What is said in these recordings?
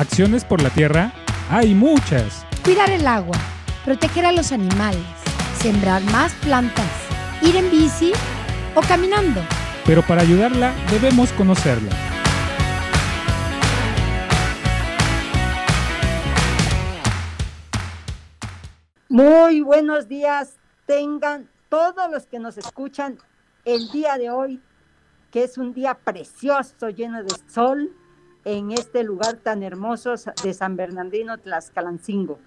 Acciones por la tierra hay muchas. Cuidar el agua, proteger a los animales, sembrar más plantas, ir en bici o caminando. Pero para ayudarla debemos conocerla. Muy buenos días tengan todos los que nos escuchan el día de hoy, que es un día precioso, lleno de sol, en este lugar tan hermoso de San Bernardino, Tlaxcalancingo.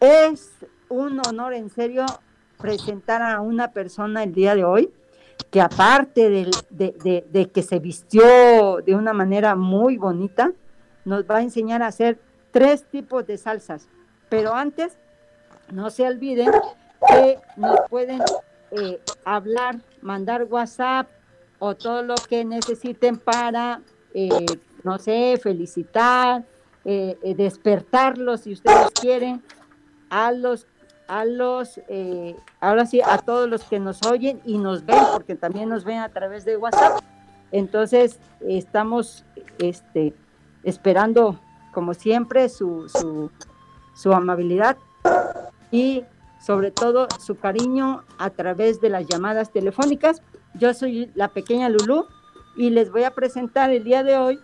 Es un honor en serio presentar a una persona el día de hoy que aparte de, de, que se vistió de una manera muy bonita, nos va a enseñar a hacer tres tipos de salsas. Pero antes, no se olviden que nos pueden eh, hablar, mandar WhatsApp o todo lo que necesiten para, eh, no sé, felicitar, eh, despertarlos si ustedes quieren, a los, a los, ahora sí, a todos los que nos oyen y nos ven, porque también nos ven a través de WhatsApp. Entonces, estamos este, esperando, como siempre, su, su, su amabilidad y sobre todo su cariño a través de las llamadas telefónicas. Yo soy la pequeña Lulú y les voy a presentar el día de hoy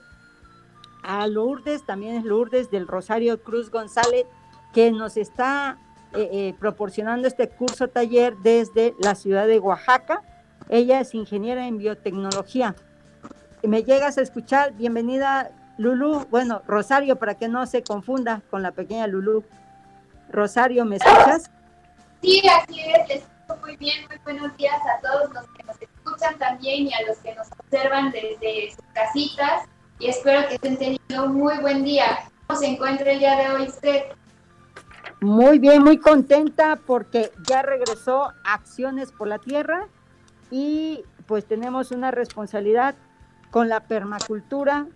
a Lourdes, también es Lourdes del Rosario Cruz González, que nos está eh, eh, proporcionando este curso taller desde la ciudad de Oaxaca. Ella es ingeniera en biotecnología. ¿Me llegas a escuchar? Bienvenida, Lulú. Bueno, Rosario, para que no se confunda con la pequeña Lulú. Rosario, ¿me escuchas? Sí, así es, les muy bien, muy buenos días a todos los que nos escuchan también y a los que nos observan desde sus casitas y espero que estén teniendo un muy buen día. ¿Cómo se encuentra el día de hoy usted? Muy bien, muy contenta porque ya regresó Acciones por la Tierra y pues tenemos una responsabilidad con la permacultura,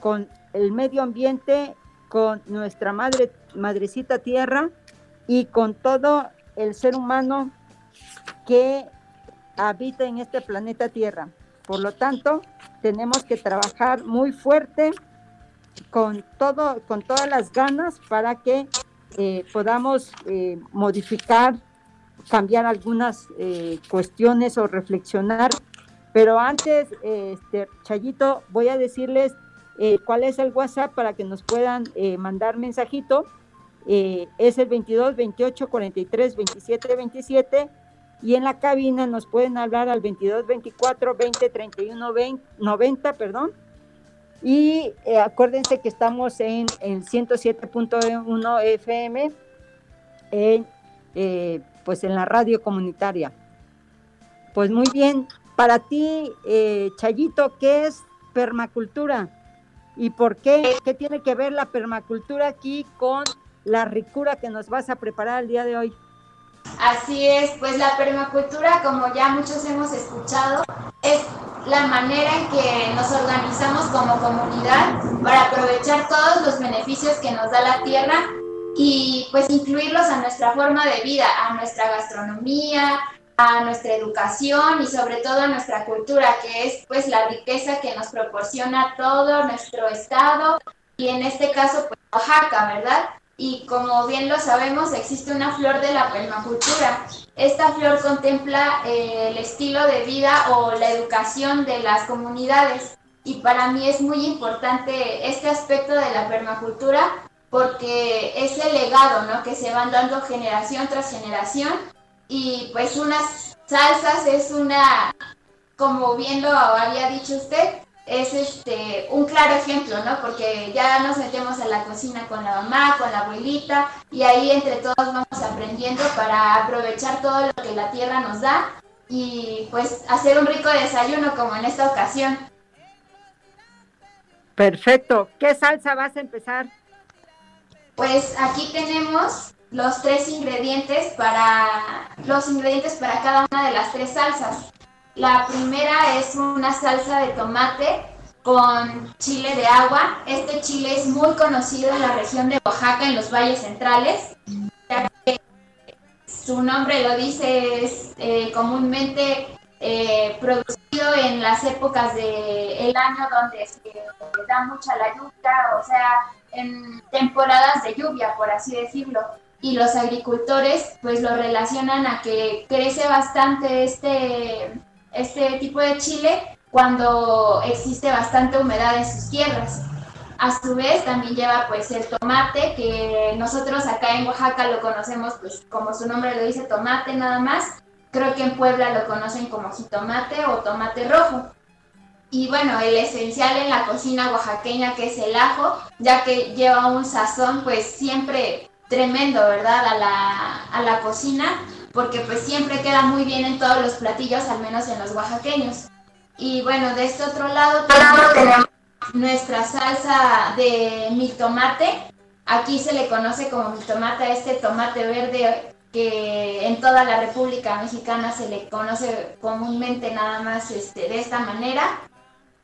con el medio ambiente, con nuestra madre, madrecita tierra y con todo el ser humano que habita en este planeta Tierra. Por lo tanto, tenemos que trabajar muy fuerte con todo, con todas las ganas para que eh, podamos eh, modificar, cambiar algunas eh, cuestiones o reflexionar. Pero antes, este, Chayito, voy a decirles cuál es el WhatsApp para que nos puedan mandar mensajito es el 22 28 43 27 27 y en la cabina nos pueden hablar al 22 24 20 31 20, 90, perdón. Y eh, acuérdense que estamos en, en 107.1 FM, en, eh, pues en la radio comunitaria. Pues muy bien, para ti, Chayito, ¿qué es permacultura? ¿Y por qué? ¿Qué tiene que ver la permacultura aquí con la ricura que nos vas a preparar el día de hoy. Así es, pues la permacultura, como ya muchos hemos escuchado, es la manera en que nos organizamos como comunidad para aprovechar todos los beneficios que nos da la tierra y pues incluirlos a nuestra forma de vida, a nuestra gastronomía, a nuestra educación y sobre todo a nuestra cultura, que es pues la riqueza que nos proporciona todo nuestro estado y en este caso pues Oaxaca, ¿verdad? Y como bien lo sabemos existe una flor de la permacultura. Esta flor contempla eh, el estilo de vida o la educación de las comunidades y para mí es muy importante este aspecto de la permacultura porque es el legado ¿no? que se van dando generación tras generación y pues unas salsas es una, como bien lo había dicho usted, es este un claro ejemplo, ¿no? Porque ya nos metemos a la cocina con la mamá, con la abuelita, y ahí entre todos vamos aprendiendo para aprovechar todo lo que la tierra nos da y pues hacer un rico desayuno como en esta ocasión. Perfecto. ¿Qué salsa vas a empezar? Pues aquí tenemos los tres ingredientes para los ingredientes para cada una de las tres salsas. La primera es una salsa de tomate con chile de agua. Este chile es muy conocido en la región de Oaxaca, en los valles centrales. su nombre lo dice, es eh, comúnmente eh, producido en las épocas del año donde se da mucha la lluvia, o sea, en temporadas de lluvia, por así decirlo. Y los agricultores pues lo relacionan a que crece bastante este, este tipo de chile cuando existe bastante humedad en sus tierras. A su vez también lleva pues el tomate, que nosotros acá en Oaxaca lo conocemos pues como su nombre lo dice, tomate nada más. Creo que en Puebla lo conocen como jitomate o tomate rojo. Y bueno, el esencial en la cocina oaxaqueña que es el ajo, ya que lleva un sazón pues siempre tremendo, ¿verdad? A la, a la cocina, porque pues siempre queda muy bien en todos los platillos, al menos en los oaxaqueños. Y bueno, de este otro lado tenemos nuestra salsa de tomate. Aquí se le conoce como tomate a este tomate verde que en toda la República Mexicana se le conoce comúnmente nada más este, de esta manera.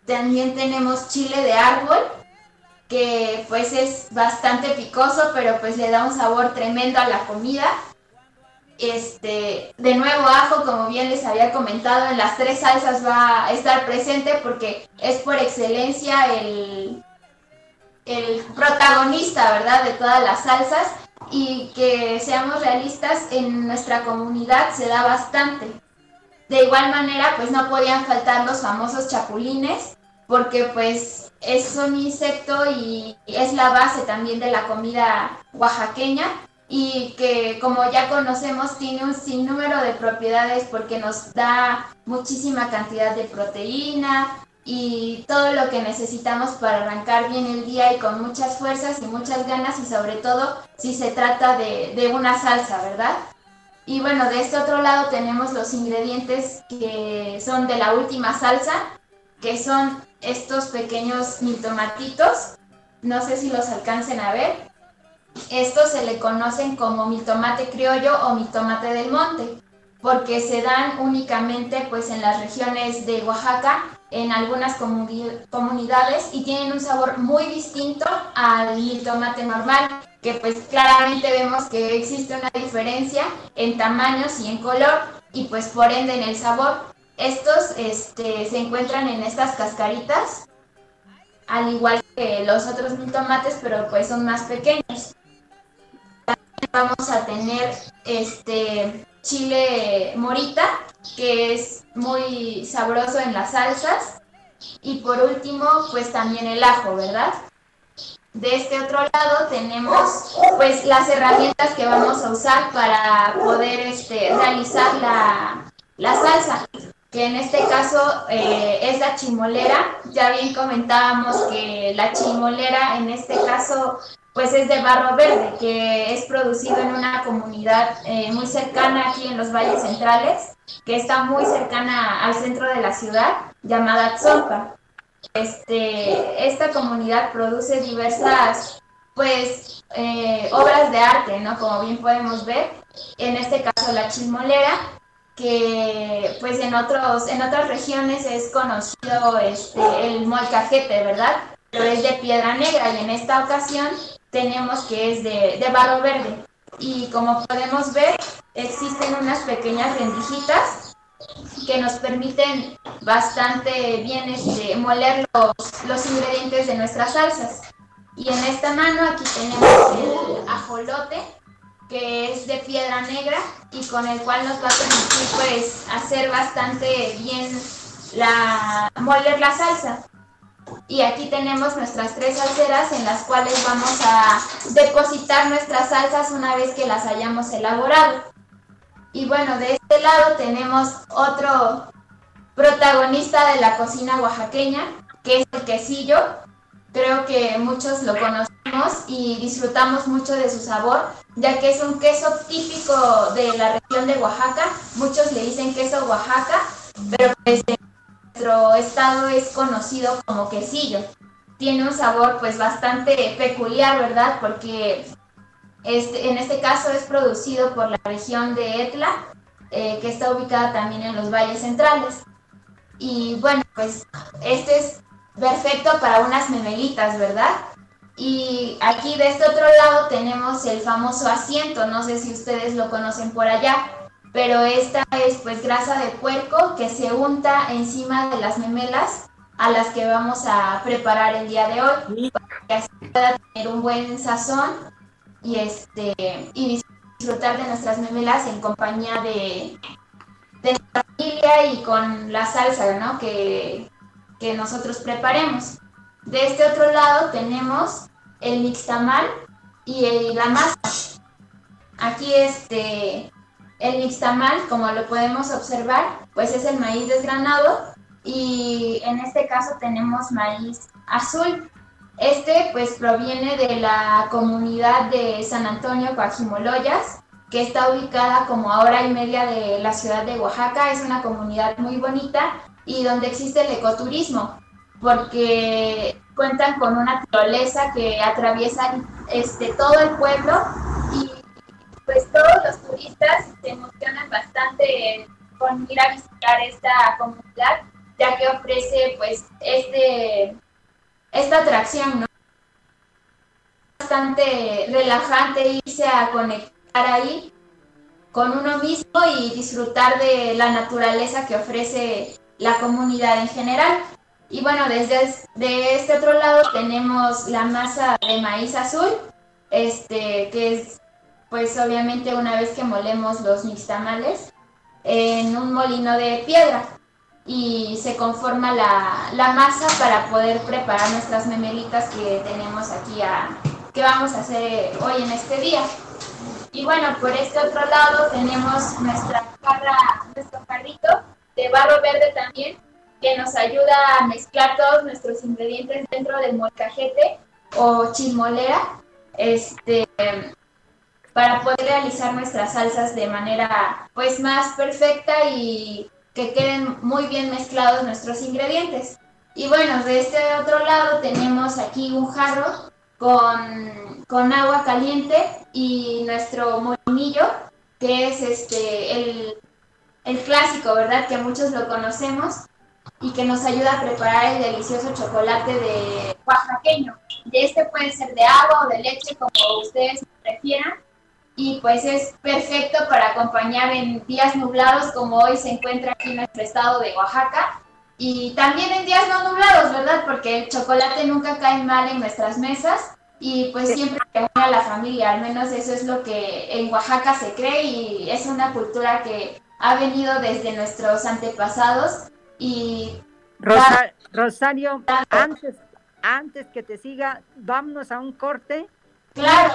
También tenemos chile de árbol, que pues es bastante picoso, pero pues le da un sabor tremendo a la comida. Este, de nuevo ajo, como bien les había comentado, en las tres salsas va a estar presente porque es por excelencia el, el protagonista, ¿verdad? De todas las salsas y que seamos realistas, en nuestra comunidad se da bastante. De igual manera, pues no podían faltar los famosos chapulines, porque pues es un insecto y es la base también de la comida oaxaqueña y que como ya conocemos tiene un sinnúmero de propiedades porque nos da muchísima cantidad de proteína y todo lo que necesitamos para arrancar bien el día y con muchas fuerzas y muchas ganas y sobre todo si se trata de, de una salsa, ¿verdad? Y bueno, de este otro lado tenemos los ingredientes que son de la última salsa, que son estos pequeños tomatitos. No sé si los alcancen a ver. Estos se le conocen como mi tomate criollo o mi tomate del monte, porque se dan únicamente pues en las regiones de Oaxaca, en algunas comunidades y tienen un sabor muy distinto al tomate normal, que pues claramente vemos que existe una diferencia en tamaños y en color y pues por ende en el sabor. Estos este, se encuentran en estas cascaritas, al igual que los otros mil tomates, pero pues son más pequeños vamos a tener este chile morita, que es muy sabroso en las salsas. Y por último, pues también el ajo, ¿verdad? De este otro lado tenemos pues las herramientas que vamos a usar para poder este, realizar la, la salsa que en este caso eh, es la chimolera. Ya bien comentábamos que la chimolera en este caso pues es de barro verde, que es producido en una comunidad eh, muy cercana aquí en los valles centrales, que está muy cercana al centro de la ciudad, llamada Tzompa. Este, esta comunidad produce diversas pues eh, obras de arte, ¿no? Como bien podemos ver, en este caso la chismolera, que pues en otros en otras regiones es conocido este, el molcajete, ¿verdad? Pero es de piedra negra y en esta ocasión tenemos que es de, barro verde. Y como podemos ver, existen unas pequeñas rendijitas que nos permiten bastante bien este, moler los, los ingredientes de nuestras salsas. Y en esta mano aquí tenemos el ajolote, que es de piedra negra y con el cual nos va a permitir pues hacer bastante bien la moler la salsa. Y aquí tenemos nuestras tres salseras en las cuales vamos a depositar nuestras salsas una vez que las hayamos elaborado. Y bueno, de este lado tenemos otro protagonista de la cocina oaxaqueña, que es el quesillo. Creo que muchos lo conocemos y disfrutamos mucho de su sabor, ya que es un queso típico de la región de Oaxaca. Muchos le dicen queso Oaxaca, pero pues nuestro estado es conocido como quesillo. Tiene un sabor pues bastante peculiar, ¿verdad? Porque este, en este caso es producido por la región de Etla, eh, que está ubicada también en los valles centrales. Y bueno, pues este es perfecto para unas memelitas, ¿verdad? Y aquí de este otro lado tenemos el famoso asiento, no sé si ustedes lo conocen por allá. Pero esta es pues grasa de puerco que se unta encima de las memelas a las que vamos a preparar el día de hoy para que así pueda tener un buen sazón y este y disfrutar de nuestras memelas en compañía de, de familia y con la salsa ¿no? que, que nosotros preparemos. De este otro lado tenemos el mixtamal y la masa. Aquí este el mixtamal, como lo podemos observar, pues es el maíz desgranado y en este caso tenemos maíz azul. Este pues proviene de la comunidad de San Antonio Coajimoloyas, que está ubicada como a hora y media de la ciudad de Oaxaca. Es una comunidad muy bonita y donde existe el ecoturismo, porque cuentan con una tirolesa que atraviesa este, todo el pueblo y pues todos los turistas se emocionan bastante con ir a visitar esta comunidad ya que ofrece pues este esta atracción, ¿no? Bastante relajante irse a conectar ahí con uno mismo y disfrutar de la naturaleza que ofrece la comunidad en general. Y bueno, desde de este otro lado tenemos la masa de maíz azul, este, que es pues obviamente una vez que molemos los mixtamales en un molino de piedra y se conforma la, masa para poder preparar nuestras memelitas que tenemos aquí a, que vamos a hacer hoy en este día. Y bueno, por este otro lado tenemos nuestra jarra, nuestro jarrito de barro verde también, que nos ayuda a mezclar todos nuestros ingredientes dentro del molcajete o chimolera, este, para poder realizar nuestras salsas de manera pues más perfecta y que queden muy bien mezclados nuestros ingredientes. Y bueno, de este otro lado tenemos aquí un jarro con, con agua caliente y nuestro molinillo, que es este el, el clásico, ¿verdad? Que muchos lo conocemos y que nos ayuda a preparar el delicioso chocolate de oaxaqueño. De este puede ser de agua o de leche, como ustedes prefieran y pues es perfecto para acompañar en días nublados como hoy se encuentra aquí en nuestro estado de Oaxaca y también en días no nublados, ¿verdad? Porque el chocolate nunca cae mal en nuestras mesas y pues siempre une a la familia, al menos eso es lo que en Oaxaca se cree y es una cultura que ha venido desde nuestros antepasados y... Rosario, antes, antes que te siga, vámonos a un corte. Claro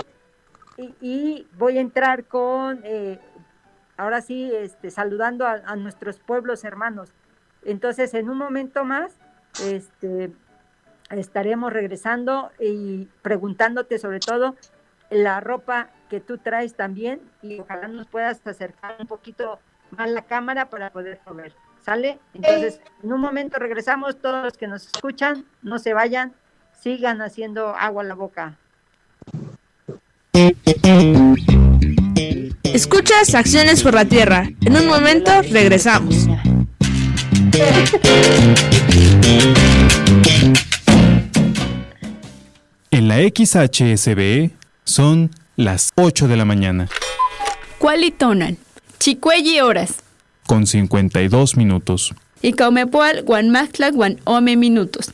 y, voy a entrar con, eh, ahora sí, este, saludando a, nuestros pueblos hermanos. Entonces, en un momento más, este, estaremos regresando y preguntándote sobre todo la ropa que tú traes también y ojalá nos puedas acercar un poquito más la cámara para poder ver. ¿Sale? Entonces, en un momento regresamos, todos los que nos escuchan, no se vayan, sigan haciendo agua a la boca. Escuchas Acciones por la Tierra. En un momento regresamos. En la XHSB son las 8 de la mañana. Cualitonan, Chicuelli horas. Con 52 minutos. Y Caumepual, Guanmactla, Guanome minutos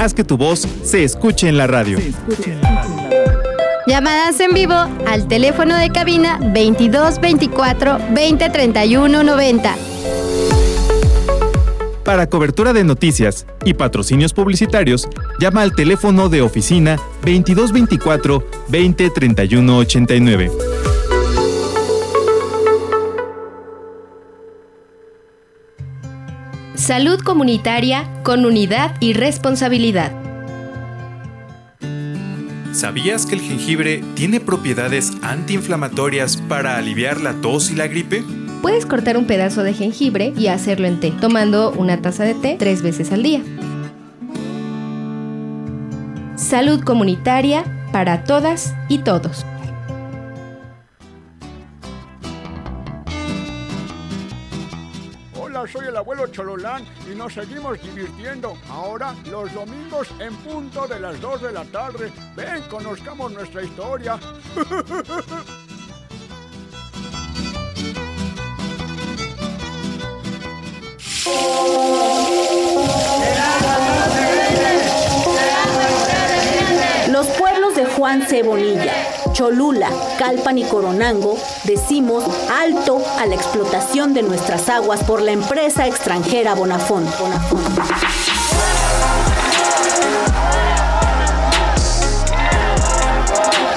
haz que tu voz se escuche en la radio. Llamadas en vivo al teléfono de cabina 2224 2031 90. Para cobertura de noticias y patrocinios publicitarios, llama al teléfono de oficina 2224 2031 89. Salud comunitaria con unidad y responsabilidad. ¿Sabías que el jengibre tiene propiedades antiinflamatorias para aliviar la tos y la gripe? Puedes cortar un pedazo de jengibre y hacerlo en té, tomando una taza de té tres veces al día. Salud comunitaria para todas y todos. abuelo Chololán y nos seguimos divirtiendo. Ahora los domingos en punto de las 2 de la tarde. Ven, conozcamos nuestra historia. Los pueblos de Juan C. Bonilla. Cholula, Calpan y Coronango, decimos alto a la explotación de nuestras aguas por la empresa extranjera Bonafont.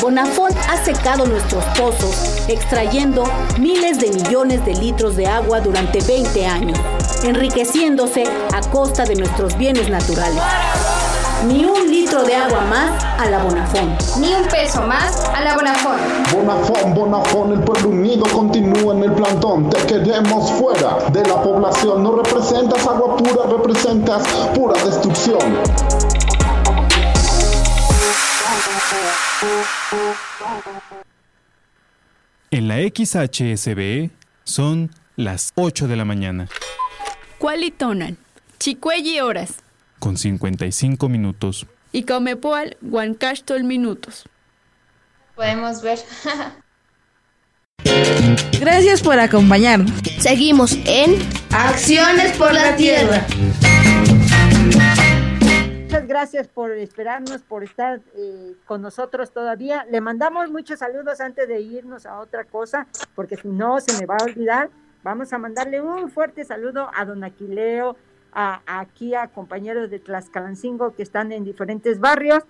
Bonafont ha secado nuestros pozos, extrayendo miles de millones de litros de agua durante 20 años, enriqueciéndose a costa de nuestros bienes naturales. Ni un litro de agua más a la Bonafont. Ni un peso más a la Bonafont. Bonafont, Bonafont, el pueblo unido continúa en el plantón. Te queremos fuera de la población. No representas agua pura, representas pura destrucción. En la XHSB son las 8 de la mañana. Cualitonan, Chicuelli horas con 55 minutos. Y Comepoal, Huancastol minutos. Podemos ver. Gracias por acompañarnos. Seguimos en Acciones por la Tierra. Muchas gracias por esperarnos, por estar eh, con nosotros todavía. Le mandamos muchos saludos antes de irnos a otra cosa, porque si no se me va a olvidar. Vamos a mandarle un fuerte saludo a don Aquileo, aquí a compañeros de Tlaxcalancingo que están en diferentes barrios,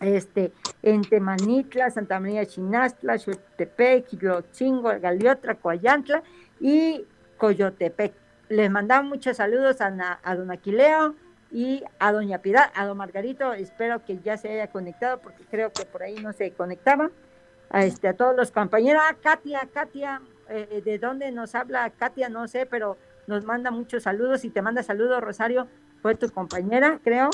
este, en Temanitla, Santa María Chinastla, Xuetepec, Quilochingo, Galiotra, Coayantla y Coyotepec. Les mandamos muchos saludos a, a don Aquileo y a doña Piedad, a don Margarito, espero que ya se haya conectado porque creo que por ahí no se conectaba. A, este, a todos los compañeros, a Katia, Katia, eh, ¿de dónde nos habla Katia? No sé, pero nos manda muchos saludos y te manda saludos, Rosario, fue tu compañera, creo.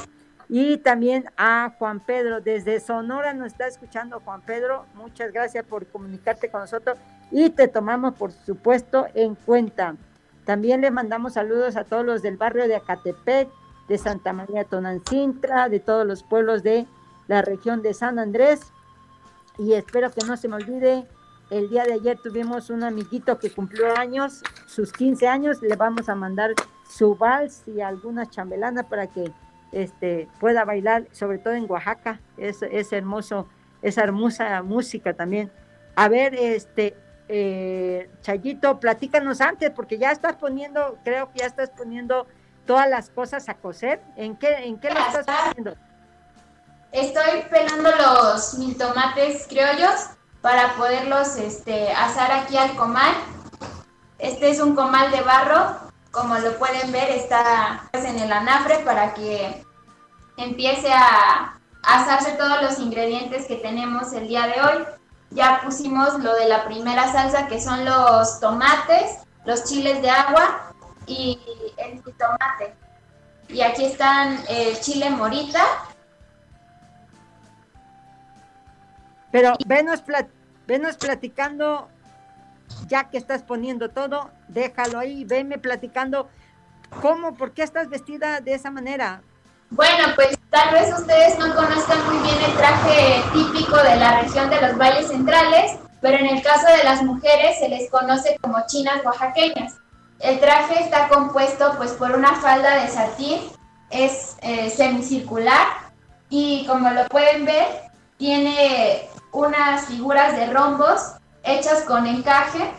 Y también a Juan Pedro, desde Sonora nos está escuchando Juan Pedro, muchas gracias por comunicarte con nosotros y te tomamos, por supuesto, en cuenta. También le mandamos saludos a todos los del barrio de Acatepec, de Santa María Tonancintra, de todos los pueblos de la región de San Andrés. Y espero que no se me olvide el día de ayer tuvimos un amiguito que cumplió años, sus 15 años, le vamos a mandar su vals y alguna chambelana para que este, pueda bailar, sobre todo en Oaxaca, es, es hermoso, esa hermosa música también. A ver, este, eh, Chayito, platícanos antes, porque ya estás poniendo, creo que ya estás poniendo todas las cosas a coser. ¿En qué, en qué lo estás haciendo? Estoy pelando los mil tomates criollos para poderlos este, asar aquí al comal. Este es un comal de barro, como lo pueden ver está en el anafre para que empiece a asarse todos los ingredientes que tenemos el día de hoy. Ya pusimos lo de la primera salsa que son los tomates, los chiles de agua y el tomate. Y aquí están el chile morita, Pero venos, venos platicando, ya que estás poniendo todo, déjalo ahí, venme platicando cómo, por qué estás vestida de esa manera. Bueno, pues tal vez ustedes no conozcan muy bien el traje típico de la región de los valles centrales, pero en el caso de las mujeres se les conoce como chinas oaxaqueñas. El traje está compuesto pues por una falda de satín, es eh, semicircular y como lo pueden ver tiene unas figuras de rombos hechas con encaje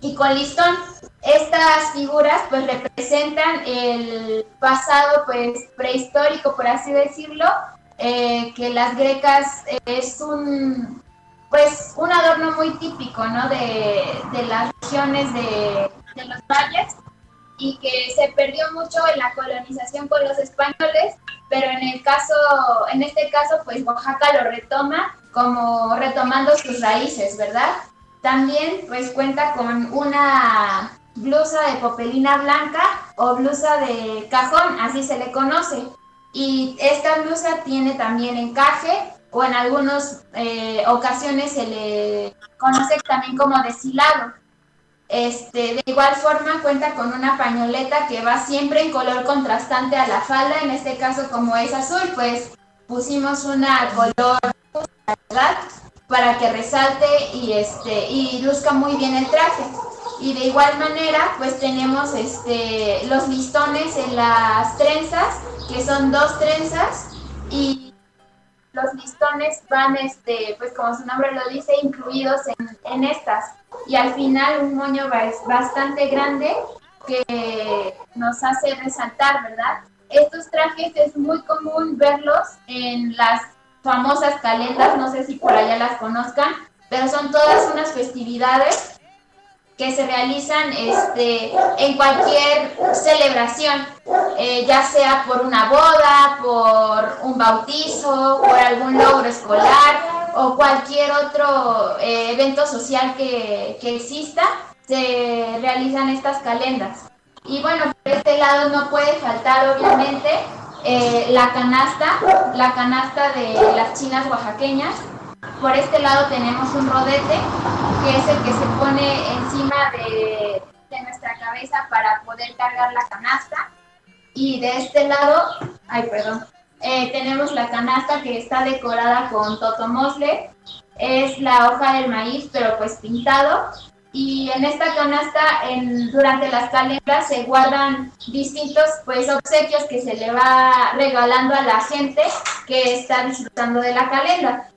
y con listón. Estas figuras pues representan el pasado pues prehistórico, por así decirlo, eh, que las grecas es un pues un adorno muy típico ¿no? de, las regiones de, de los valles y que se perdió mucho en la colonización con los españoles, pero en el caso, en este caso, pues Oaxaca lo retoma como retomando sus raíces, ¿verdad? También pues cuenta con una blusa de popelina blanca o blusa de cajón, así se le conoce. Y esta blusa tiene también encaje o en algunas eh, ocasiones se le conoce también como deshilado. Este, de igual forma cuenta con una pañoleta que va siempre en color contrastante a la falda, en este caso como es azul, pues pusimos una color para que resalte y este y luzca muy bien el traje. Y de igual manera, pues tenemos este los listones en las trenzas, que son dos trenzas y los listones van, este, pues como su nombre lo dice, incluidos en, en estas. Y al final un moño bastante grande que nos hace resaltar, ¿verdad? Estos trajes es muy común verlos en las famosas calendas, no sé si por allá las conozcan, pero son todas unas festividades que se realizan este, en cualquier celebración, eh, ya sea por una boda, por un bautizo, por algún logro escolar o cualquier otro eh, evento social que, que exista, se realizan estas calendas. Y bueno, por este lado no puede faltar obviamente eh, la canasta, la canasta de las chinas oaxaqueñas. Por este lado tenemos un rodete, que es el que se pone encima de, nuestra cabeza para poder cargar la canasta. Y de este lado, ay, perdón, eh, tenemos la canasta que está decorada con totomosle. Es la hoja del maíz, pero pues pintado y en esta canasta en, durante las calendas se guardan distintos pues obsequios que se le va regalando a la gente que está disfrutando de la calenda.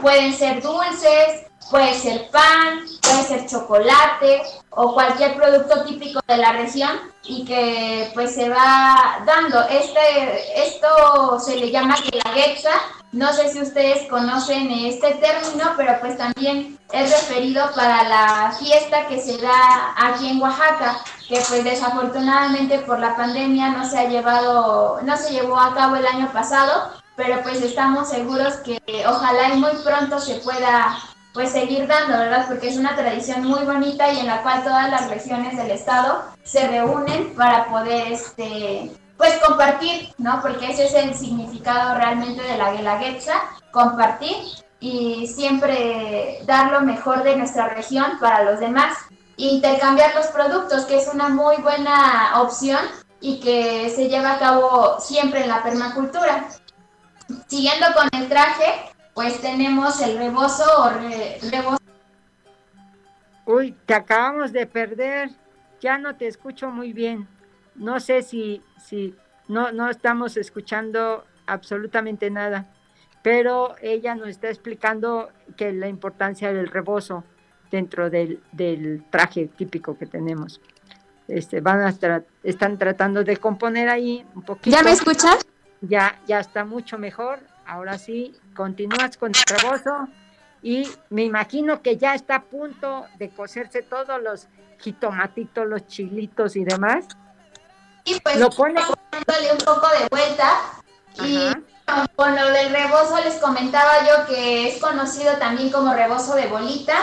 Pueden ser dulces, puede ser pan, puede ser chocolate o cualquier producto típico de la región y que pues se va dando. Este, esto se le llama guelaguetza. No sé si ustedes conocen este término, pero pues también es referido para la fiesta que se da aquí en Oaxaca, que pues desafortunadamente por la pandemia no se ha llevado, no se llevó a cabo el año pasado, pero pues estamos seguros que ojalá y muy pronto se pueda pues seguir dando, ¿verdad? Porque es una tradición muy bonita y en la cual todas las regiones del estado se reúnen para poder, este, pues compartir, ¿no? Porque ese es el significado realmente de la Guelaguetza, compartir y siempre dar lo mejor de nuestra región para los demás. Intercambiar los productos, que es una muy buena opción y que se lleva a cabo siempre en la permacultura. Siguiendo con el traje, pues tenemos el rebozo o rebozo. Uy, te acabamos de perder, ya no te escucho muy bien. No sé si, si no, no estamos escuchando absolutamente nada, pero ella nos está explicando que la importancia del rebozo dentro del, del traje típico que tenemos. Este, van a están tratando de componer ahí un poquito. ¿Ya me escuchas? Ya, ya está mucho mejor. Ahora sí, continúas con el rebozo y me imagino que ya está a punto de cocerse todos los jitomatitos, los chilitos y demás. Y pues lo pone dándole un poco de vuelta y con lo del rebozo les comentaba yo que es conocido también como rebozo de bolita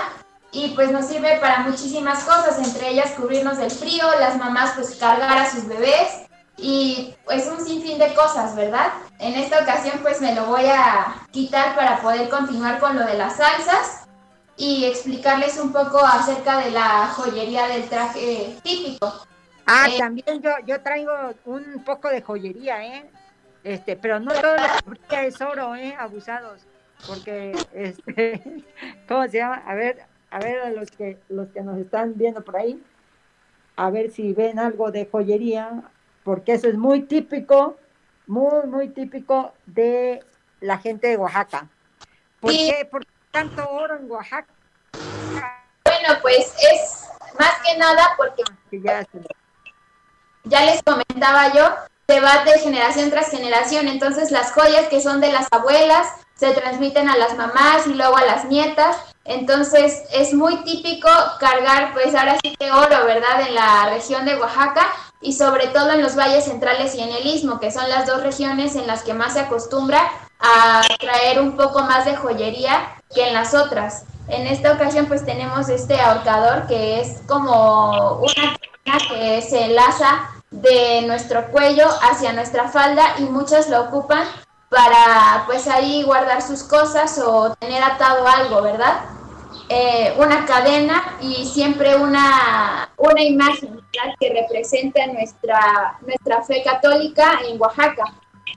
y pues nos sirve para muchísimas cosas, entre ellas cubrirnos del frío, las mamás pues cargar a sus bebés y pues un sinfín de cosas, ¿verdad? En esta ocasión pues me lo voy a quitar para poder continuar con lo de las salsas y explicarles un poco acerca de la joyería del traje típico. Ah, eh, también yo, yo traigo un poco de joyería, ¿eh? Este, pero no todo lo que es oro, ¿eh? Abusados. Porque, este, ¿cómo se llama? A ver, a ver a los que, los que nos están viendo por ahí, a ver si ven algo de joyería porque eso es muy típico, muy, muy típico de la gente de Oaxaca. ¿Por qué? ¿Por tanto oro en Oaxaca? Bueno, pues es más que nada porque ya, ya les comentaba yo, se va de generación tras generación, entonces las joyas que son de las abuelas se transmiten a las mamás y luego a las nietas, entonces es muy típico cargar pues ahora sí que oro, ¿verdad? En la región de Oaxaca y sobre todo en los valles centrales y en el istmo, que son las dos regiones en las que más se acostumbra a traer un poco más de joyería que en las otras. En esta ocasión pues tenemos este ahorcador que es como una que se enlaza de nuestro cuello hacia nuestra falda y muchas lo ocupan para pues ahí guardar sus cosas o tener atado algo, ¿verdad? Eh, una cadena y siempre una, una imagen que representa nuestra, nuestra fe católica en Oaxaca.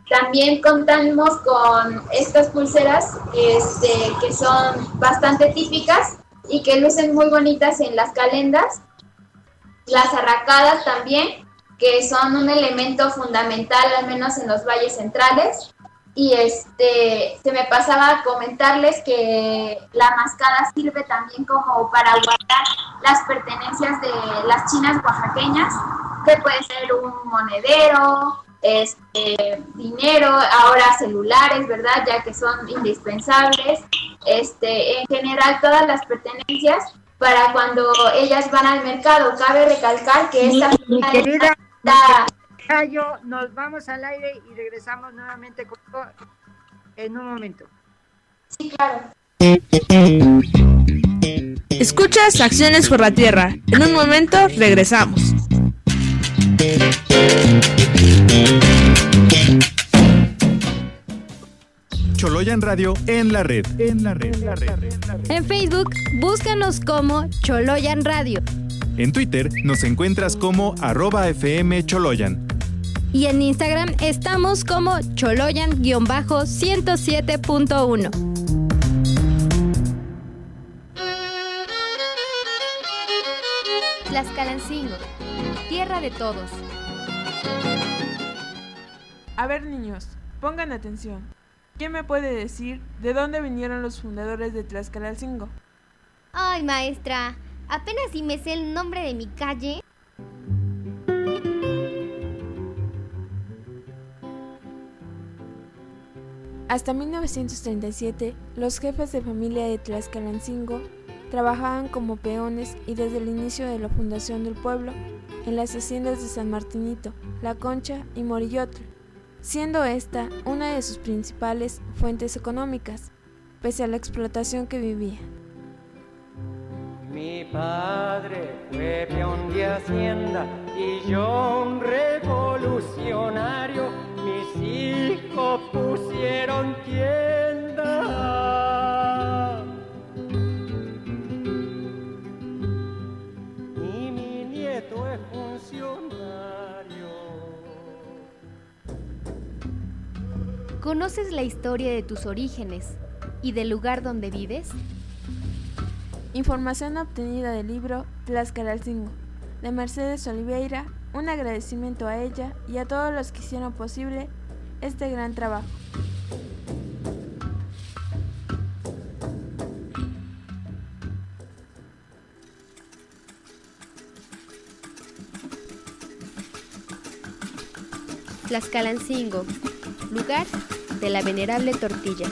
También contamos con estas pulseras este, que son bastante típicas y que lucen muy bonitas en las calendas. Las arracadas también, que son un elemento fundamental, al menos en los valles centrales. Y este se me pasaba a comentarles que la mascada sirve también como para guardar las pertenencias de las chinas oaxaqueñas, que puede ser un monedero, este dinero, ahora celulares, ¿verdad? Ya que son indispensables, este en general todas las pertenencias para cuando ellas van al mercado. Cabe recalcar que esta mi querida Cayo, nos vamos al aire y regresamos nuevamente con en un momento. Sí, claro. Escuchas Acciones por la Tierra. En un momento regresamos. Choloyan Radio en la red. En la red. En, la red. en Facebook, búscanos como Choloyan Radio. En Twitter nos encuentras como arroba FM Choloyan. Y en Instagram estamos como Choloyan-107.1. Tlaxcalancingo, tierra de todos. A ver niños, pongan atención. ¿Quién me puede decir de dónde vinieron los fundadores de Tlaxcalancingo? Ay, maestra, apenas si me sé el nombre de mi calle. Hasta 1937, los jefes de familia de Tlaxcalancingo trabajaban como peones y desde el inicio de la fundación del pueblo en las haciendas de San Martinito, La Concha y Morillotl, siendo esta una de sus principales fuentes económicas, pese a la explotación que vivía. Mi padre fue peón de hacienda y yo un revolucionario. Mis hijos pusieron tienda. Y mi nieto es funcionario. ¿Conoces la historia de tus orígenes y del lugar donde vives? Información obtenida del libro Tlaxcalalcingo, de Mercedes Oliveira, un agradecimiento a ella y a todos los que hicieron posible este gran trabajo. Tlaxcalancingo, lugar de la venerable tortilla.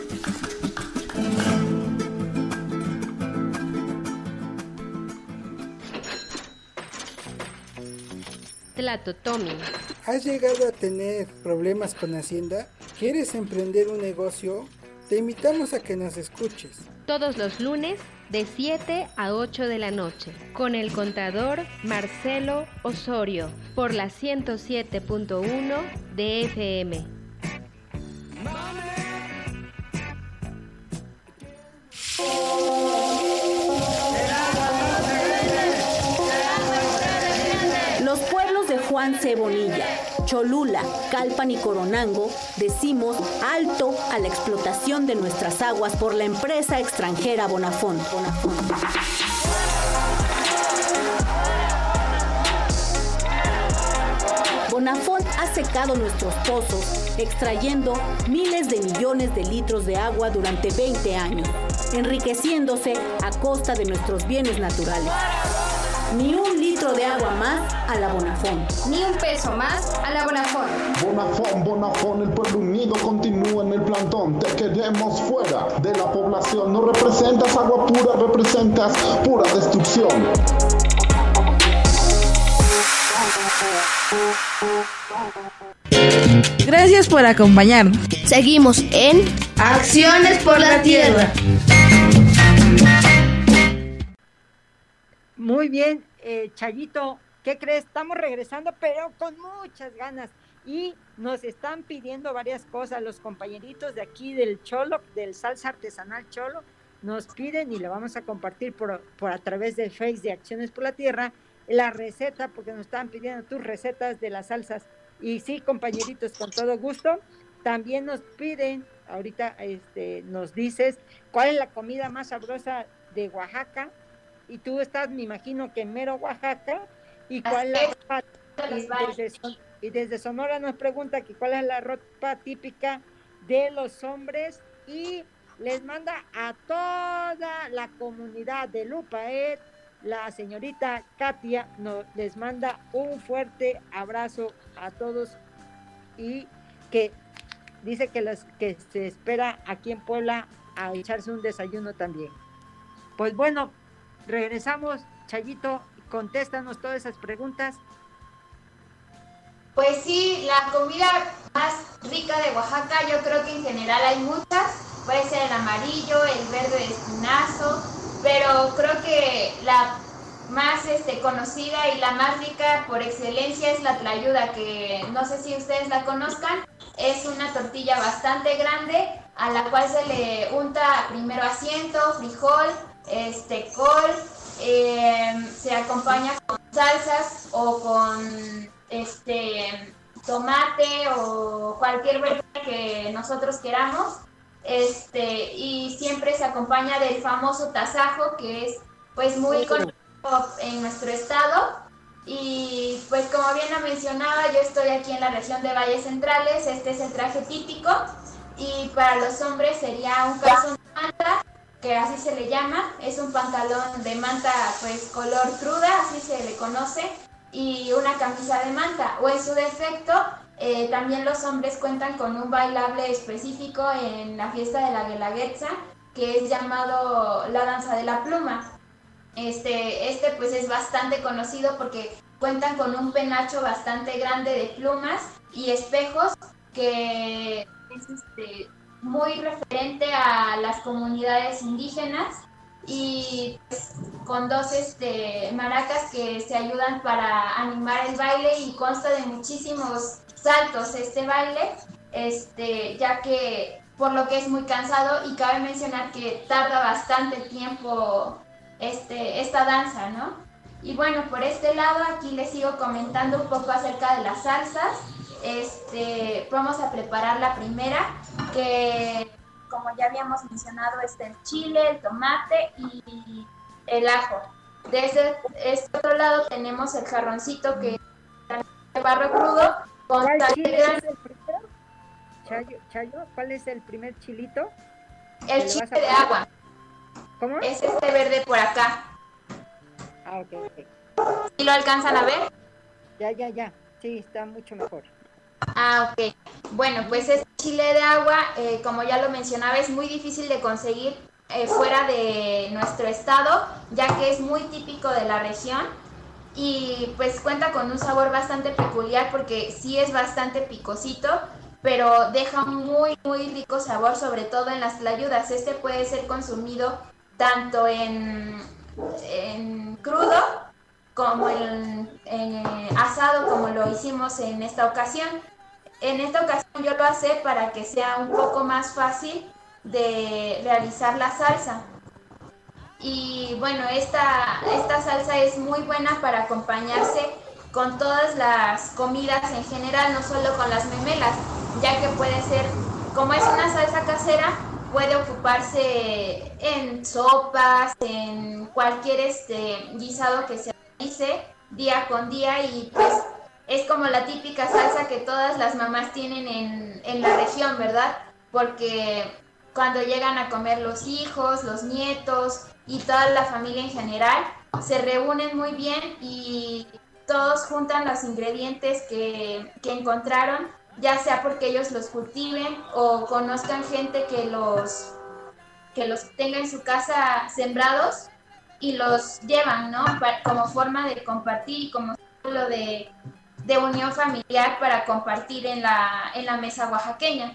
Tlatotomi. ¿Has llegado a tener problemas con Hacienda? ¿Quieres emprender un negocio? Te invitamos a que nos escuches. Todos los lunes de 7 a 8 de la noche con el contador Marcelo Osorio por la 107.1 de FM. Juan Cebonilla, Cholula, Calpan y Coronango decimos alto a la explotación de nuestras aguas por la empresa extranjera. Bonafont. Bonafont ha secado nuestros pozos, extrayendo miles de millones de litros de agua durante 20 años, enriqueciéndose a costa de nuestros bienes naturales. Ni un litro de agua más a la Bonafont. Ni un peso más a la Bonafont. Bonafont, Bonafont, el pueblo unido continúa en el plantón. Te queremos fuera de la población. No representas agua pura, representas pura destrucción. Gracias por acompañarnos. Seguimos en Acciones por la Tierra. Muy bien, eh, Chayito, ¿qué crees? Estamos regresando, pero con muchas ganas. Y nos están pidiendo varias cosas. Los compañeritos de aquí del Cholo, del Salsa Artesanal Cholo, nos piden y le vamos a compartir por, por a través del Face de Acciones por la Tierra la receta, porque nos están pidiendo tus recetas de las salsas. Y sí, compañeritos, con todo gusto. También nos piden, ahorita este, nos dices, cuál es la comida más sabrosa de Oaxaca. Y tú estás, me imagino que en mero Oaxaca. ¿Y cuál es la y desde, y desde Sonora nos pregunta que cuál es la ropa típica de los hombres y les manda a toda la comunidad de Lupaet, la señorita Katia nos, les manda un fuerte abrazo a todos y que dice que, los, que se espera aquí en Puebla a echarse un desayuno también. Pues bueno, regresamos, Chayito, contéstanos todas esas preguntas. Pues sí, la comida más rica de Oaxaca, yo creo que en general hay muchas. Puede ser el amarillo, el verde de espinazo, pero creo que la más este, conocida y la más rica por excelencia es la tlayuda, que no sé si ustedes la conozcan. Es una tortilla bastante grande a la cual se le unta primero asiento, frijol, este, col, em, se acompaña con salsas o con este tomate o cualquier verdura que nosotros queramos. Este, y siempre se acompaña del famoso tasajo que es pues muy conocido en nuestro estado. Y pues como bien lo mencionaba, yo estoy aquí en la región de Valles Centrales, este es el traje típico y para los hombres sería un calzón de manta, que así se le llama, es un pantalón de manta pues color cruda, así se le conoce, y una camisa de manta, o en su defecto, eh, también los hombres cuentan con un bailable específico en la fiesta de la Guelaguetza, que es llamado la danza de la pluma. Este, este pues es bastante conocido porque cuentan con un penacho bastante grande de plumas y espejos que es este, muy referente a las comunidades indígenas y pues, con dos este, maracas que se ayudan para animar el baile y consta de muchísimos saltos este baile, este, ya que por lo que es muy cansado y cabe mencionar que tarda bastante tiempo este, esta danza, ¿no? Y bueno, por este lado aquí les sigo comentando un poco acerca de las salsas. Este, vamos a preparar la primera, que como ya habíamos mencionado, está el chile, el tomate y el ajo. Desde este otro lado tenemos el jarroncito que es barro crudo con Chayo, Chayo, ¿cuál es el primer chilito? El chile de agua. ¿Cómo? Es este verde por acá. Ah, ok, ok. ¿Sí lo alcanzan a ver? Ya, ya, ya. Sí, está mucho mejor. Ah, ok. Bueno, pues este chile de agua, eh, como ya lo mencionaba, es muy difícil de conseguir eh, fuera de nuestro estado, ya que es muy típico de la región y pues cuenta con un sabor bastante peculiar porque sí es bastante picosito, pero deja muy, muy rico sabor, sobre todo en las tlayudas. Este puede ser consumido tanto en, en crudo como en, asado, como lo hicimos en esta ocasión. En esta ocasión yo lo hace para que sea un poco más fácil de realizar la salsa. Y bueno, esta, esta salsa es muy buena para acompañarse con todas las comidas en general, no solo con las memelas, ya que puede ser, como es una salsa casera, puede ocuparse en sopas, en cualquier este guisado que se realice día con día y pues es como la típica salsa que todas las mamás tienen en, en la región, ¿verdad? Porque cuando llegan a comer los hijos, los nietos y toda la familia en general, se reúnen muy bien y todos juntan los ingredientes que, que encontraron ya sea porque ellos los cultiven o conozcan gente que los, que los tenga en su casa sembrados y los llevan, ¿no? como forma de compartir y como símbolo de, de, unión familiar para compartir en la, en la mesa oaxaqueña.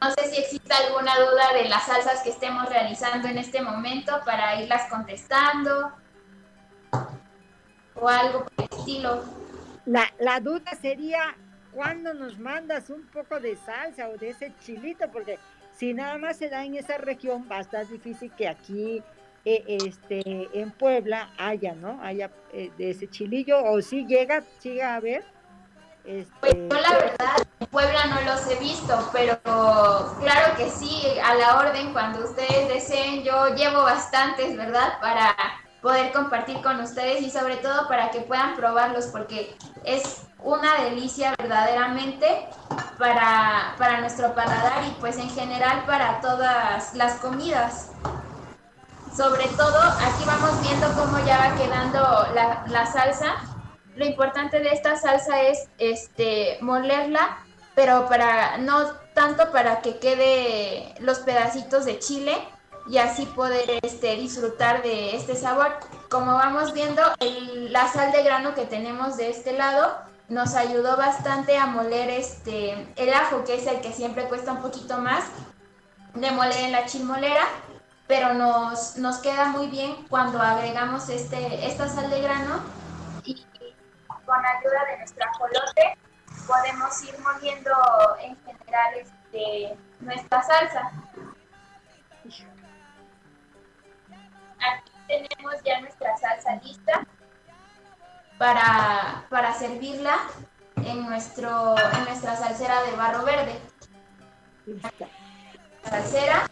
No sé si existe alguna duda de las salsas que estemos realizando en este momento para irlas contestando o algo por el estilo. La, la duda sería, ¿cuándo nos mandas un poco de salsa o de ese chilito? Porque si nada más se da en esa región, va a estar difícil que aquí eh, este, en Puebla haya, ¿no? Haya eh, de ese chilillo, o si llega, llega a ver. Este... Pues yo la verdad, en Puebla no los he visto, pero claro que sí, a la orden, cuando ustedes deseen, yo llevo bastantes, ¿verdad? Para poder compartir con ustedes y sobre todo para que puedan probarlos porque es una delicia verdaderamente para, para nuestro paladar y pues en general para todas las comidas. Sobre todo, aquí vamos viendo cómo ya va quedando la, la salsa. Lo importante de esta salsa es este molerla, pero para no tanto para que quede los pedacitos de chile y así poder este, disfrutar de este sabor. Como vamos viendo, la sal de grano que tenemos de este lado nos ayudó bastante a moler este, el ajo, que es el que siempre cuesta un poquito más de moler en la chilmolera, pero nos, nos queda muy bien cuando agregamos este, esta sal de grano y con ayuda de nuestro ajolote podemos ir moliendo en general este, nuestra salsa. Aquí tenemos ya nuestra salsa lista para, para servirla en, nuestro, en nuestra salsera de barro verde. Salsera.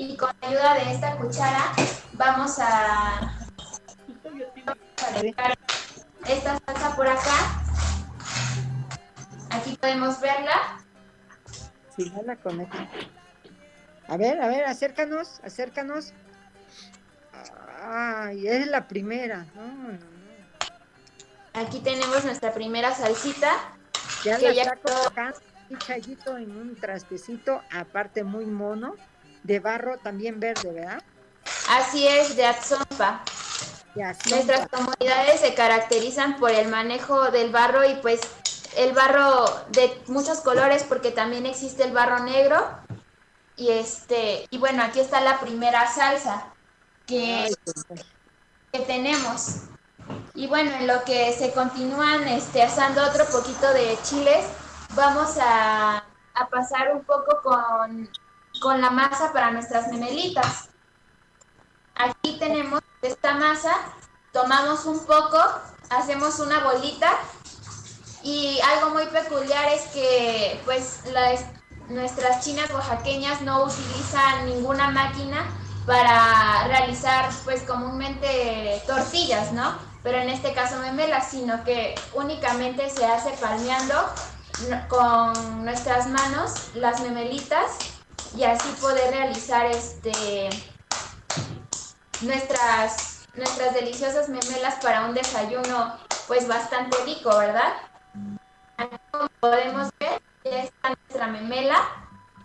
Y con ayuda de esta cuchara vamos a, dejar esta salsa por acá. Aquí podemos verla. Sí, la conecto. A ver, a ver, acércanos, acércanos. Ay, es la primera. No. Aquí tenemos nuestra primera salsita. Ya que la ya un chayito en un trastecito, aparte muy mono, de barro también verde, ¿verdad? Así es, de Atzompa. Y así Nuestras comunidades se caracterizan por el manejo del barro y pues el barro de muchos colores porque también existe el barro negro y este y bueno aquí está la primera salsa que, que tenemos y bueno en lo que se continúan este asando otro poquito de chiles vamos a, a pasar un poco con, con la masa para nuestras memelitas Aquí tenemos esta masa, tomamos un poco, hacemos una bolita y algo muy peculiar es que pues nuestras chinas oaxaqueñas no utilizan ninguna máquina para realizar pues comúnmente tortillas, ¿no? Pero en este caso memelas, sino que únicamente se hace palmeando con nuestras manos las memelitas y así poder realizar este nuestras, nuestras deliciosas memelas para un desayuno pues bastante rico, ¿verdad? Aquí como podemos ver, ya está nuestra memela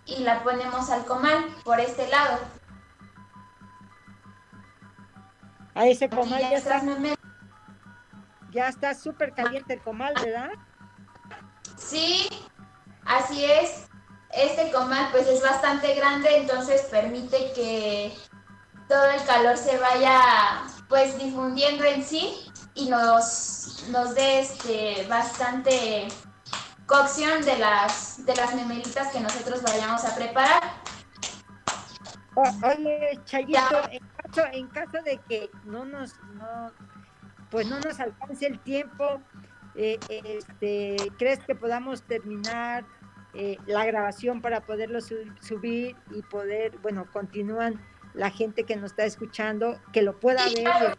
y la ponemos al comal por este lado. A ese Aquí comal ya ya está, memelas. ya está súper caliente el comal, ¿verdad? Sí, así es. Este comal pues es bastante grande, entonces permite que todo el calor se vaya pues difundiendo en sí y nos, nos dé este, bastante cocción de las, de las memelitas que nosotros vayamos a preparar. Oye, Chayito, en caso, en caso de que no nos, no, pues no nos alcance el tiempo, eh, este, ¿crees que podamos terminar eh, la grabación para poderlo su- subir y poder, bueno, continúan la gente que nos está escuchando, que lo pueda ver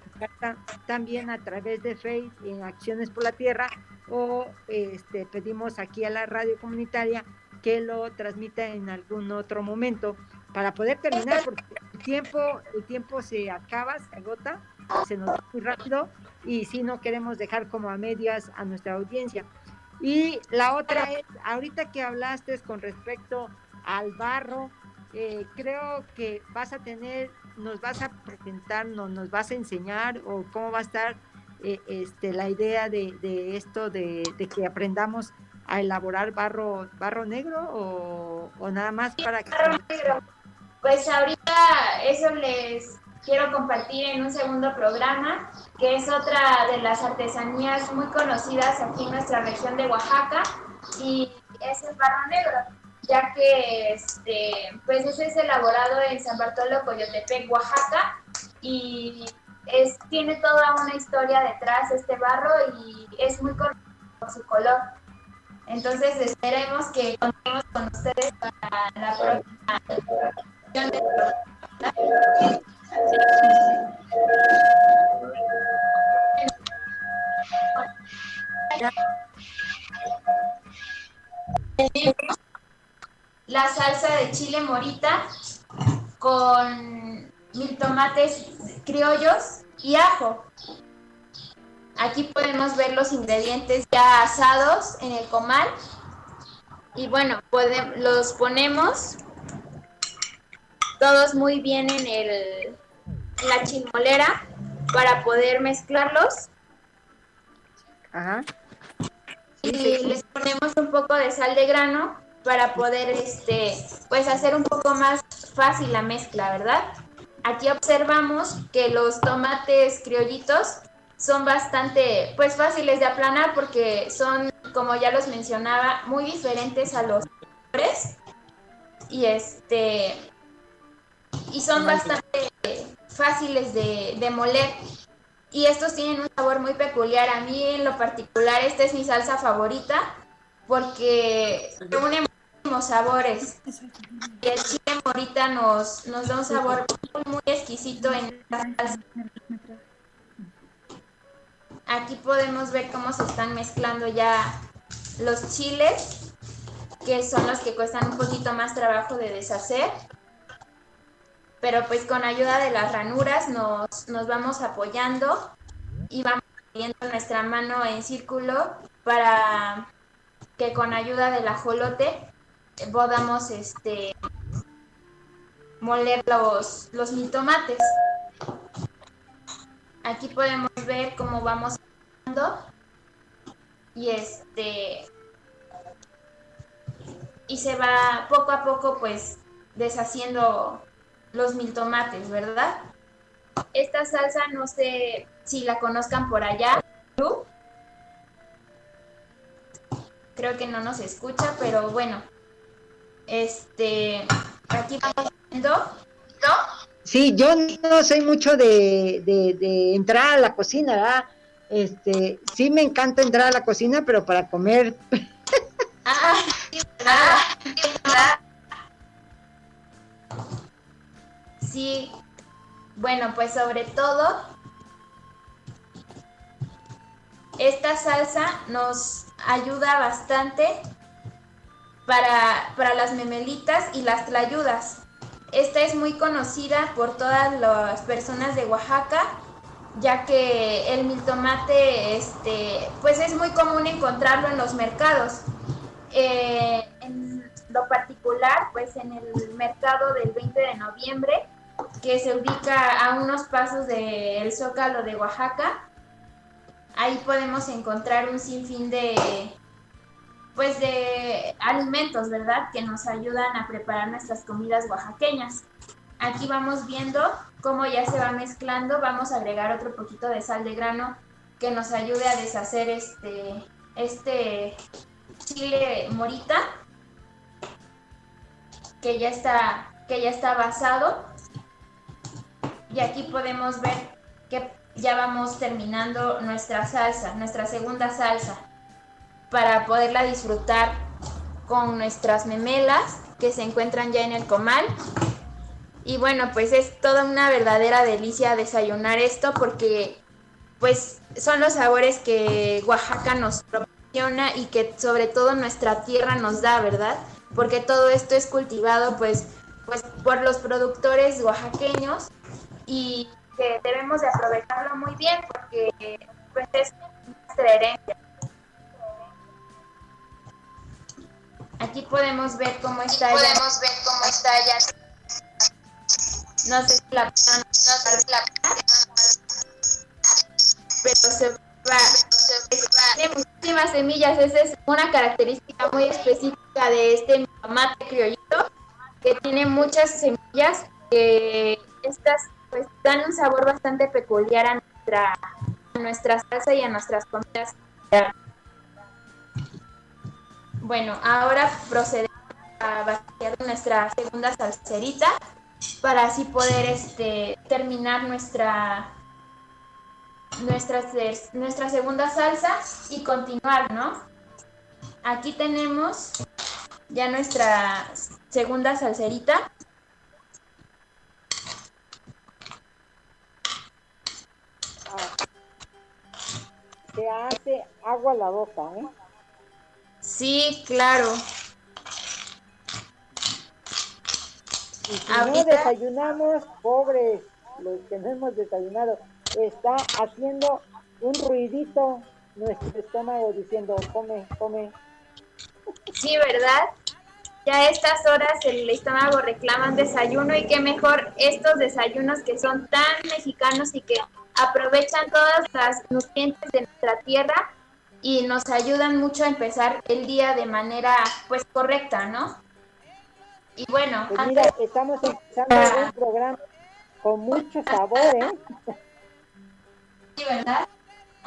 también a través de Facebook en Acciones por la Tierra o este, pedimos aquí a la radio comunitaria que lo transmita en algún otro momento. Para poder terminar porque el tiempo el tiempo se acaba se agota se nos va muy rápido y si no queremos dejar como a medias a nuestra audiencia y la otra es ahorita que hablaste con respecto al barro eh, creo que vas a tener nos vas a presentar no, nos vas a enseñar o cómo va a estar eh, este la idea de, de esto de, de que aprendamos a elaborar barro barro negro o, o nada más para que Barro negro. Pues ahorita eso les quiero compartir en un segundo programa, que es otra de las artesanías muy conocidas aquí en nuestra región de Oaxaca y es el barro negro, ya que este, pues ese es elaborado en San Bartolo, Coyotepec, Oaxaca y es, tiene toda una historia detrás este barro y es muy conocido por su color. Entonces esperemos que contemos con ustedes para la próxima la salsa de chile morita con mil tomates criollos y ajo. Aquí podemos ver los ingredientes ya asados en el comal. Y bueno, los ponemos todos muy bien en, el, en la chimolera para poder mezclarlos. Ajá. Y les ponemos un poco de sal de grano para poder este pues hacer un poco más fácil la mezcla, ¿verdad? Aquí observamos que los tomates criollitos son bastante pues fáciles de aplanar porque son como ya los mencionaba muy diferentes a los y este y son bastante fáciles de, moler y estos tienen un sabor muy peculiar a mí en lo particular esta es mi salsa favorita porque reúne sabores. Y el chile morita nos, nos da un sabor muy, exquisito en la salsa. Aquí podemos ver cómo se están mezclando ya los chiles, que son los que cuestan un poquito más trabajo de deshacer. Pero pues con ayuda de las ranuras nos, nos vamos apoyando y vamos poniendo nuestra mano en círculo para que con ayuda del ajolote podamos este moler los, los tomates. Aquí podemos ver cómo vamos y este y se va poco a poco pues deshaciendo los mil tomates, ¿verdad? Esta salsa no sé si la conozcan por allá. Creo que no nos escucha, pero bueno, este, aquí vamos viendo, ¿no? Sí, yo no soy mucho de, de, entrar a la cocina, ¿verdad? Este, sí me encanta entrar a la cocina, pero para comer. ah, sí, bueno, pues sobre todo, esta salsa nos ayuda bastante para, las memelitas y las tlayudas. Esta es muy conocida por todas las personas de Oaxaca, ya que el miltomate este, pues es muy común encontrarlo en los mercados. Eh, en lo particular, pues en el mercado del 20 de noviembre, que se ubica a unos pasos del Zócalo de Oaxaca, ahí podemos encontrar un sinfín de, pues de alimentos, ¿verdad? Que nos ayudan a preparar nuestras comidas oaxaqueñas. Aquí vamos viendo cómo ya se va mezclando. Vamos a agregar otro poquito de sal de grano que nos ayude a deshacer este, este chile morita que ya está, que ya está basado. Y aquí podemos ver que ya vamos terminando nuestra salsa, nuestra segunda salsa para poderla disfrutar con nuestras memelas que se encuentran ya en el comal. Y bueno, pues es toda una verdadera delicia desayunar esto porque pues son los sabores que Oaxaca nos proporciona y que sobre todo nuestra tierra nos da, ¿verdad? Porque todo esto es cultivado pues, pues por los productores oaxaqueños y que debemos de aprovecharlo muy bien porque pues es nuestra herencia. Aquí podemos ver cómo está podemos ya. ver cómo está ya. No sé si la no sé si la pero se va, tiene muchísimas semillas, esa es una característica muy específica de este tomate criollito, que tiene muchas semillas que estas pues dan un sabor bastante peculiar a nuestra, nuestra salsa y a nuestras comidas. Bueno, ahora procedemos a vaciar nuestra segunda salserita para así poder este, terminar nuestra, nuestra, nuestra segunda salsa y continuar, ¿no? Aquí tenemos ya nuestra segunda salserita. te hace agua la boca, ¿eh? Sí, claro. Y si no desayunamos, pobres, los que no hemos desayunado, está haciendo un ruidito nuestro estómago diciendo, come, come. Sí, ¿verdad? Ya a estas horas el estómago reclama un desayuno y qué mejor estos desayunos que son tan mexicanos y que aprovechan todas las nutrientes de nuestra tierra y nos ayudan mucho a empezar el día de manera pues correcta, ¿no? Y bueno, pues mira, estamos empezando un programa con mucho sabor, ¿eh? Sí, ¿verdad?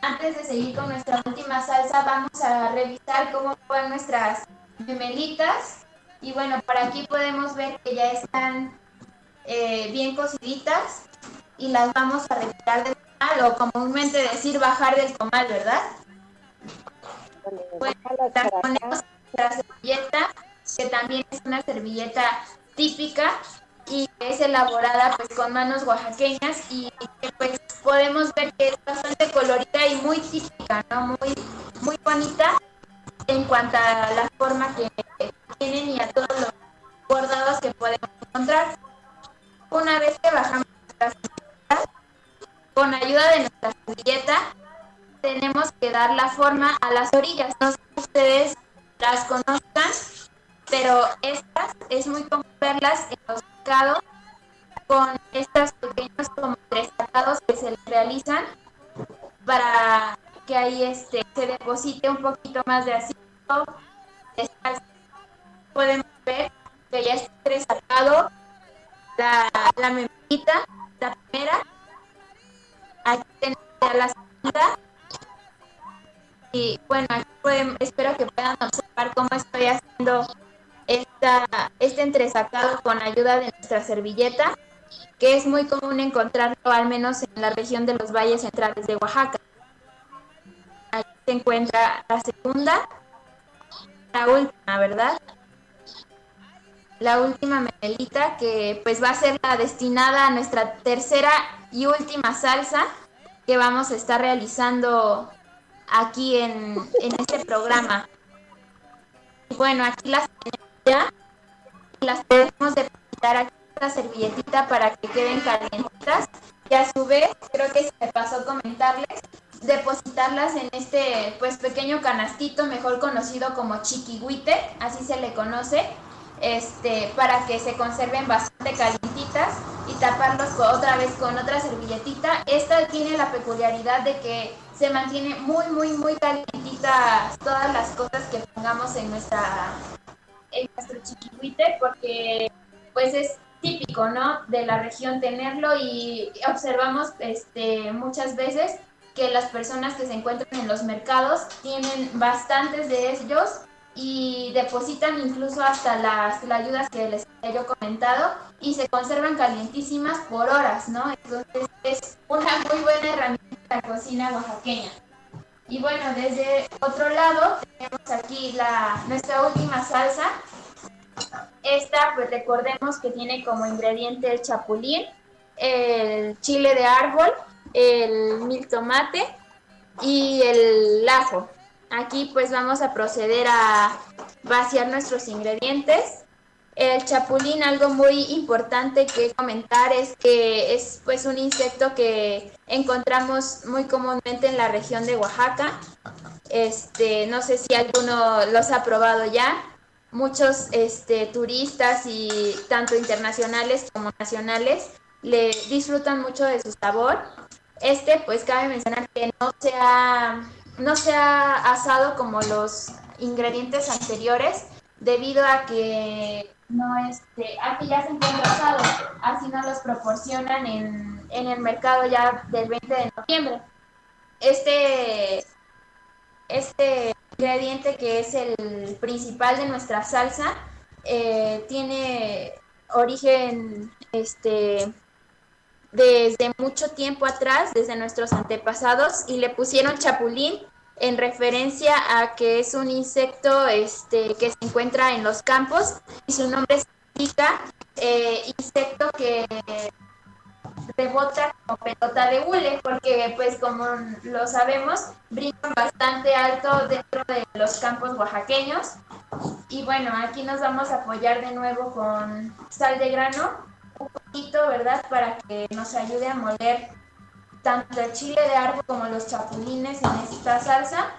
Antes de seguir con nuestra última salsa, vamos a revisar cómo van nuestras gemelitas. Y bueno, por aquí podemos ver que ya están eh, bien cociditas y las vamos a retirar del comal o comúnmente decir bajar del comal, ¿verdad? Bueno, las ponemos nuestra servilleta, que también es una servilleta típica y es elaborada pues con manos oaxaqueñas y pues podemos ver que es bastante colorida y muy típica, ¿no? Muy, muy bonita en cuanto a la forma que tienen y a todos los bordados que podemos encontrar. Una vez que bajamos con ayuda de nuestra servilleta, tenemos que dar la forma a las orillas. No sé si ustedes las conozcan, pero estas es muy común verlas en los mercados con estos pequeños como tratados que se les realizan para que ahí este, se deposite un poquito más de ácido. Podemos ver que ya está tresatado la, la membrita. Aquí tenemos la segunda. Y bueno, aquí pueden, espero que puedan observar cómo estoy haciendo esta, este entresacado con ayuda de nuestra servilleta que es muy común encontrarlo al menos en la región de los valles centrales de Oaxaca. Aquí se encuentra la segunda, la última, ¿verdad? La última menelita que pues va a ser la destinada a nuestra tercera y última salsa que vamos a estar realizando aquí en, en este programa. Bueno, aquí las ya las podemos depositar aquí servilletita para que queden calientitas y a su vez creo que se me pasó comentarles depositarlas en este pues pequeño canastito mejor conocido como chiquihuite así se le conoce este para que se conserven bastante calientitas y taparlos otra vez con otra servilletita esta tiene la peculiaridad de que se mantiene muy muy muy calientitas todas las cosas que pongamos en nuestra en nuestro chiquihuite porque pues es típico, ¿no? De la región tenerlo y observamos este, muchas veces que las personas que se encuentran en los mercados tienen bastantes de ellos y depositan incluso hasta las, ayudas que les he yo comentado y se conservan calientísimas por horas, ¿no? Entonces es una muy buena herramienta de la cocina oaxaqueña. Y bueno, desde otro lado tenemos aquí la, nuestra última salsa, esta, pues recordemos que tiene como ingrediente el chapulín, el chile de árbol, el mil tomate y el ajo. Aquí pues vamos a proceder a vaciar nuestros ingredientes. El chapulín, algo muy importante que comentar es que es pues un insecto que encontramos muy comúnmente en la región de Oaxaca. Este, no sé si alguno los ha probado ya muchos este, turistas y tanto internacionales como nacionales le disfrutan mucho de su sabor. Este, pues cabe mencionar que no se ha, no se ha asado como los ingredientes anteriores debido a que no este, aquí ya se encuentra asado, así nos los proporcionan en, en el mercado ya del 20 de noviembre. Este, este ingrediente que es el principal de nuestra salsa eh, tiene origen este desde mucho tiempo atrás, desde nuestros antepasados, y le pusieron chapulín en referencia a que es un insecto este, que se encuentra en los campos y su nombre significa eh, insecto que rebota como pelota de hule, porque pues como lo sabemos, brincan bastante alto dentro de los campos oaxaqueños. Y bueno, aquí nos vamos a apoyar de nuevo con sal de grano, un poquito, ¿verdad? Para que nos ayude a moler tanto el chile de árbol como los chapulines en esta salsa.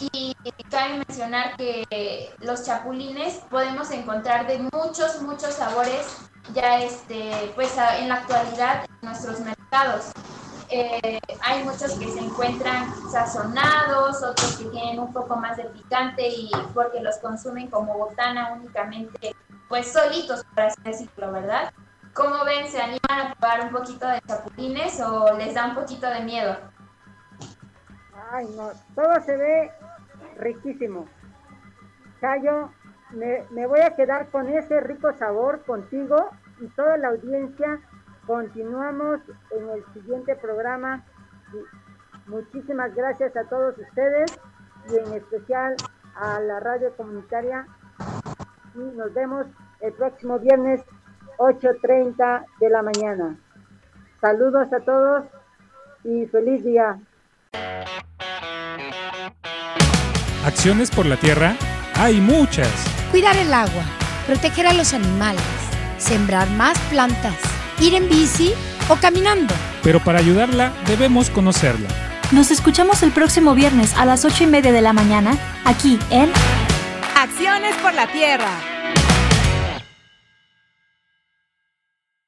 Y cabe mencionar que los chapulines podemos encontrar de muchos, muchos sabores ya este, pues en la actualidad en nuestros mercados. Eh, hay muchos que se encuentran sazonados, otros que tienen un poco más de picante y porque los consumen como botana únicamente, pues solitos, para así decirlo, ¿verdad? ¿Cómo ven? ¿Se animan a probar un poquito de chapulines o les da un poquito de miedo? Ay, no, todo se ve riquísimo. Cayo, me, me voy a quedar con ese rico sabor contigo y toda la audiencia Continuamos en el siguiente programa. Muchísimas gracias a todos ustedes y en especial a la radio comunitaria. Y nos vemos el próximo viernes 8.30 de la mañana. Saludos a todos y feliz día. Acciones por la tierra hay muchas. Cuidar el agua, proteger a los animales, sembrar más plantas ir en bici o caminando. Pero para ayudarla debemos conocerla. Nos escuchamos el próximo viernes a las 8 y media de la mañana, aquí en Acciones por la Tierra.